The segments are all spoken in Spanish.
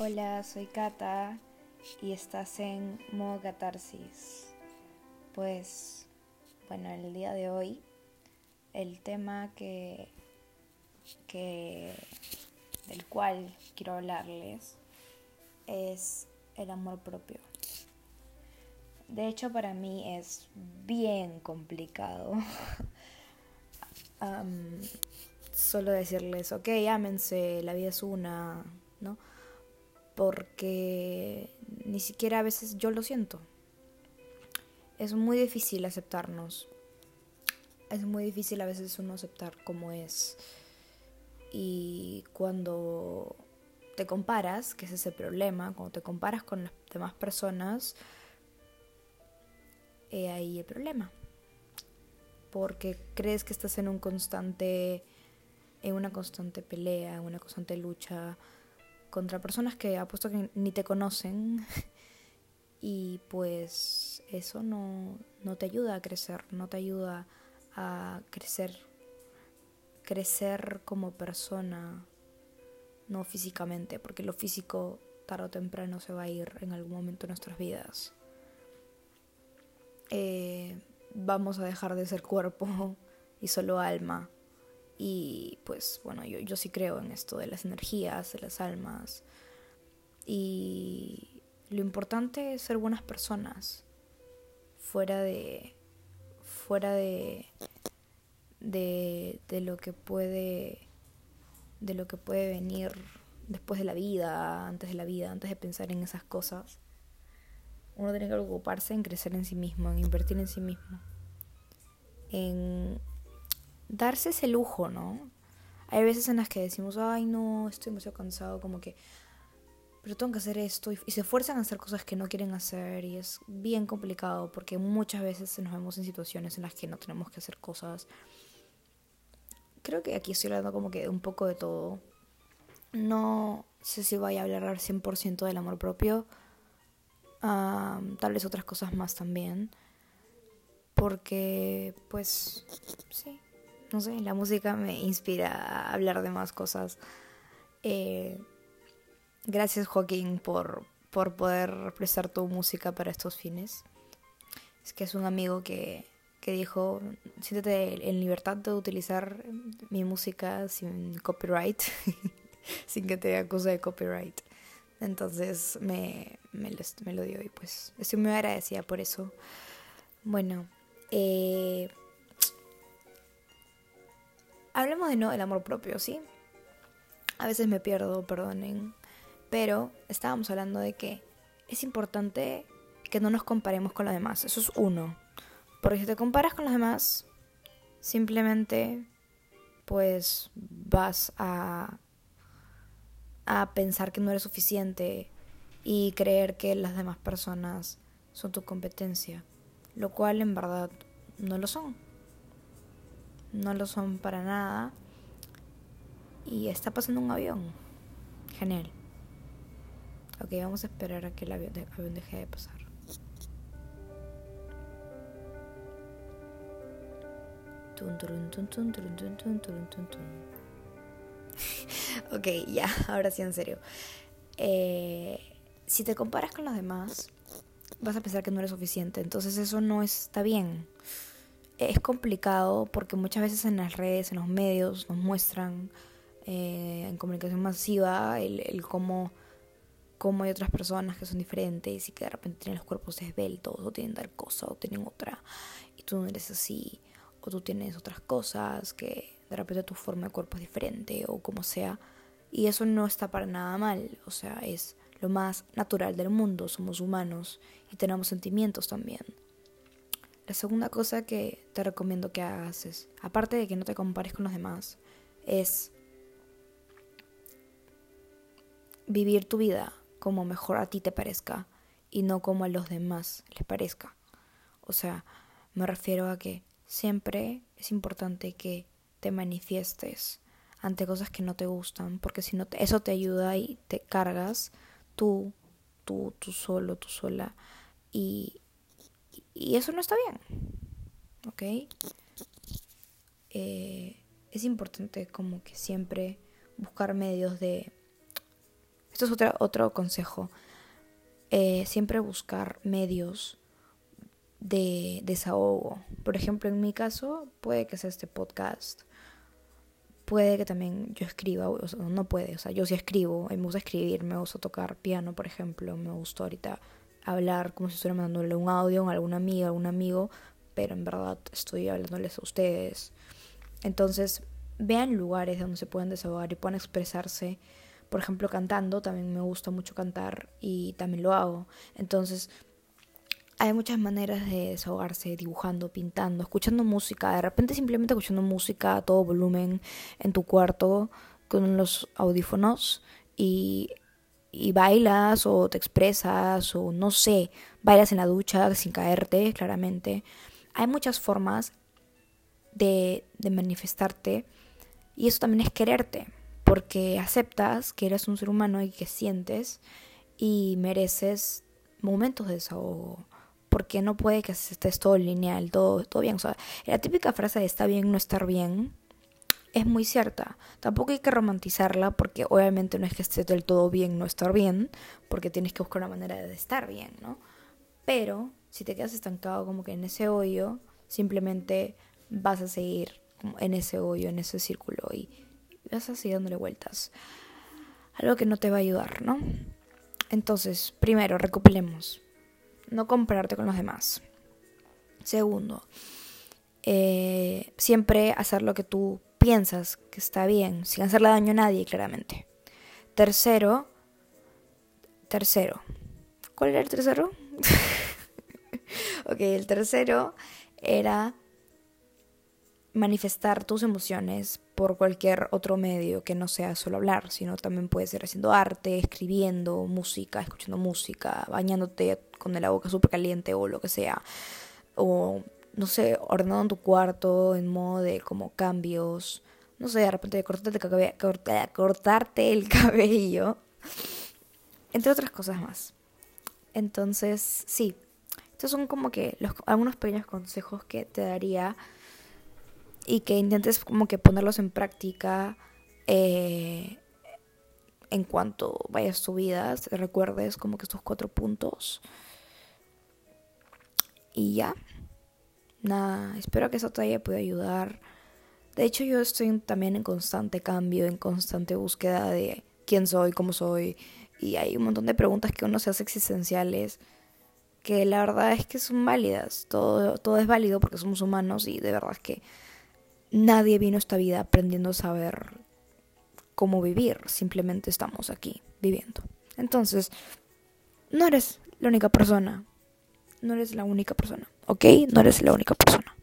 Hola, soy Kata y estás en modo catarsis. Pues, bueno, el día de hoy el tema que, que del cual quiero hablarles es el amor propio. De hecho, para mí es bien complicado solo decirles, ok, ámense, la vida es una, ¿no? Porque ni siquiera a veces yo lo siento. Es muy difícil aceptarnos. Es muy difícil a veces uno aceptar como es. Y cuando te comparas, que es ese problema, cuando te comparas con las demás personas, ahí el problema. Porque crees que estás en un constante, en una constante pelea, en una constante lucha contra personas que apuesto que ni te conocen. y pues eso no, no te ayuda a crecer, no te ayuda a crecer, crecer como persona, no físicamente, porque lo físico tarde o temprano se va a ir en algún momento de nuestras vidas. Eh, vamos a dejar de ser cuerpo y solo alma. Y pues bueno, yo, yo sí creo en esto de las energías, de las almas. Y lo importante es ser buenas personas. Fuera de. fuera de. de, de lo que puede. de lo que puede venir después de la vida, antes de la vida, antes de pensar en esas cosas uno tiene que ocuparse en crecer en sí mismo, en invertir en sí mismo, en darse ese lujo, ¿no? Hay veces en las que decimos, ay no, estoy demasiado cansado, como que, pero tengo que hacer esto, y, se esfuerzan a hacer cosas que no quieren hacer, y es bien complicado, porque muchas veces nos vemos en situaciones en las que no tenemos que hacer cosas. Creo que aquí estoy hablando como que un poco de todo. No sé si voy a hablar al 100% del amor propio, tal vez otras cosas más también. Porque, pues, sí, no sé, la música me inspira a hablar de más cosas. Eh, gracias Joaquín por, por poder prestar tu música para estos fines. Es que es un amigo que, que dijo, siéntete en libertad de utilizar mi música sin copyright, sin que te acuse de copyright. Entonces me, me, lo, dio y pues estoy muy agradecida por eso. Bueno, eh, hablemos de no del amor propio, ¿sí? A veces me pierdo, perdonen. Pero estábamos hablando de que es importante que no nos comparemos con los demás. Eso es uno. Porque si te comparas con los demás, simplemente pues vas a a pensar que no eres suficiente y creer que las demás personas son tu competencia, lo cual en verdad no lo son. No lo son para nada. Y está pasando un avión. Genial. Ok, vamos a esperar a que el avión, deje de pasar. ok, ya, ahora sí en serio. Eh, si te comparas con los demás, vas a pensar que no eres suficiente. Entonces eso no está bien. Es complicado porque muchas veces en las redes, en los medios, nos muestran eh, en comunicación masiva el, cómo, cómo, hay otras personas que son diferentes y que de repente tienen los cuerpos esbeltos o tienen tal cosa o tienen otra y tú no eres así o tú tienes otras cosas que de repente tu forma de cuerpo es diferente o como sea. Y eso no está para nada mal, o sea, es lo más natural del mundo, somos humanos y tenemos sentimientos también. La segunda cosa que te recomiendo que hagas es, aparte de que no te compares con los demás, es vivir tu vida como mejor a ti te parezca y no como a los demás les parezca. O sea, me refiero a que siempre es importante que te manifiestes ante cosas que no te gustan, porque si no, eso te ayuda y te cargas tú, tú, tú solo, tú sola, y, y eso no está bien, ¿ok? Eh, es importante como que siempre buscar medios de... Esto es otro, otro consejo. Eh, siempre buscar medios de desahogo. Por ejemplo, en mi caso, puede que sea este podcast. Puede que también yo escriba, o no puede, o sea, yo sí escribo, me gusta escribir, me gusta tocar piano, por ejemplo, me gusta ahorita hablar como si estuviera mandándole un audio a alguna amiga, a algún amigo, pero en verdad estoy hablándoles a ustedes. Entonces, vean lugares donde se pueden desahogar y puedan expresarse. Por ejemplo, cantando, también me gusta mucho cantar y también lo hago. Entonces, hay muchas maneras de desahogarse, dibujando, pintando, escuchando música, de repente simplemente escuchando música a todo volumen en tu cuarto con los audífonos y, y bailas o te expresas o no sé, bailas en la ducha sin caerte, claramente. Hay muchas formas de, de manifestarte y eso también es quererte, porque aceptas que eres un ser humano y que sientes y mereces momentos de desahogo porque no puede que estés todo lineal, todo, todo bien. O sea, la típica frase de está bien no estar bien es muy cierta. Tampoco hay que romantizarla porque obviamente no es que esté del todo bien no estar bien, porque tienes que buscar una manera de estar bien, ¿no? Pero si te quedas estancado como que en ese hoyo, simplemente vas a seguir en ese hoyo, en ese círculo y vas a seguir dándole vueltas. Algo que no te va a ayudar, ¿no? Entonces, primero, recopilemos no compararte con los demás. Segundo, eh, siempre hacer lo que tú piensas que está bien, sin hacerle daño a nadie, claramente. Tercero, tercero. ¿Cuál era el tercero? ok, el tercero era manifestar tus emociones por cualquier otro medio que no sea solo hablar, sino también puede ser haciendo arte, escribiendo música, escuchando música, bañándote con la boca súper caliente o lo que sea, o no sé, ordenando en tu cuarto en modo de como cambios, no sé, de repente cortarte el, cortarte el cabello, entre otras cosas más. Entonces, sí, estos son como que algunos pequeños consejos que te daría y que intentes como que ponerlos en práctica eh, en cuanto vayas tu vida, recuerdes como que estos cuatro puntos. Y ya, nada, espero que eso te haya podido ayudar. De hecho, yo estoy también en constante cambio, en constante búsqueda de quién soy, cómo soy. Y hay un montón de preguntas que uno se hace existenciales que la verdad es que son válidas. Todo, todo es válido porque somos humanos y de verdad es que nadie vino a esta vida aprendiendo a saber cómo vivir, simplemente estamos aquí viviendo. Entonces, no eres la única persona, no eres la única persona, ¿ok? No eres la única persona,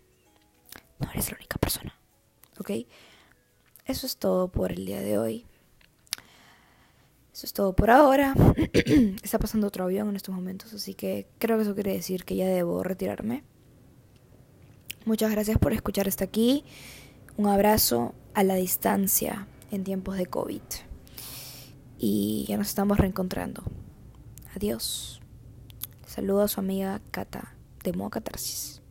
no eres la única persona, ¿ok? Eso es todo por el día de hoy. Eso es todo por ahora. Está pasando otro avión en estos momentos, así que creo que eso quiere decir que ya debo retirarme. Muchas gracias por escuchar hasta aquí. Un abrazo a la distancia en tiempos de COVID. Y ya nos estamos reencontrando. Adiós. Saludo a su amiga Cata de Mocatarsis.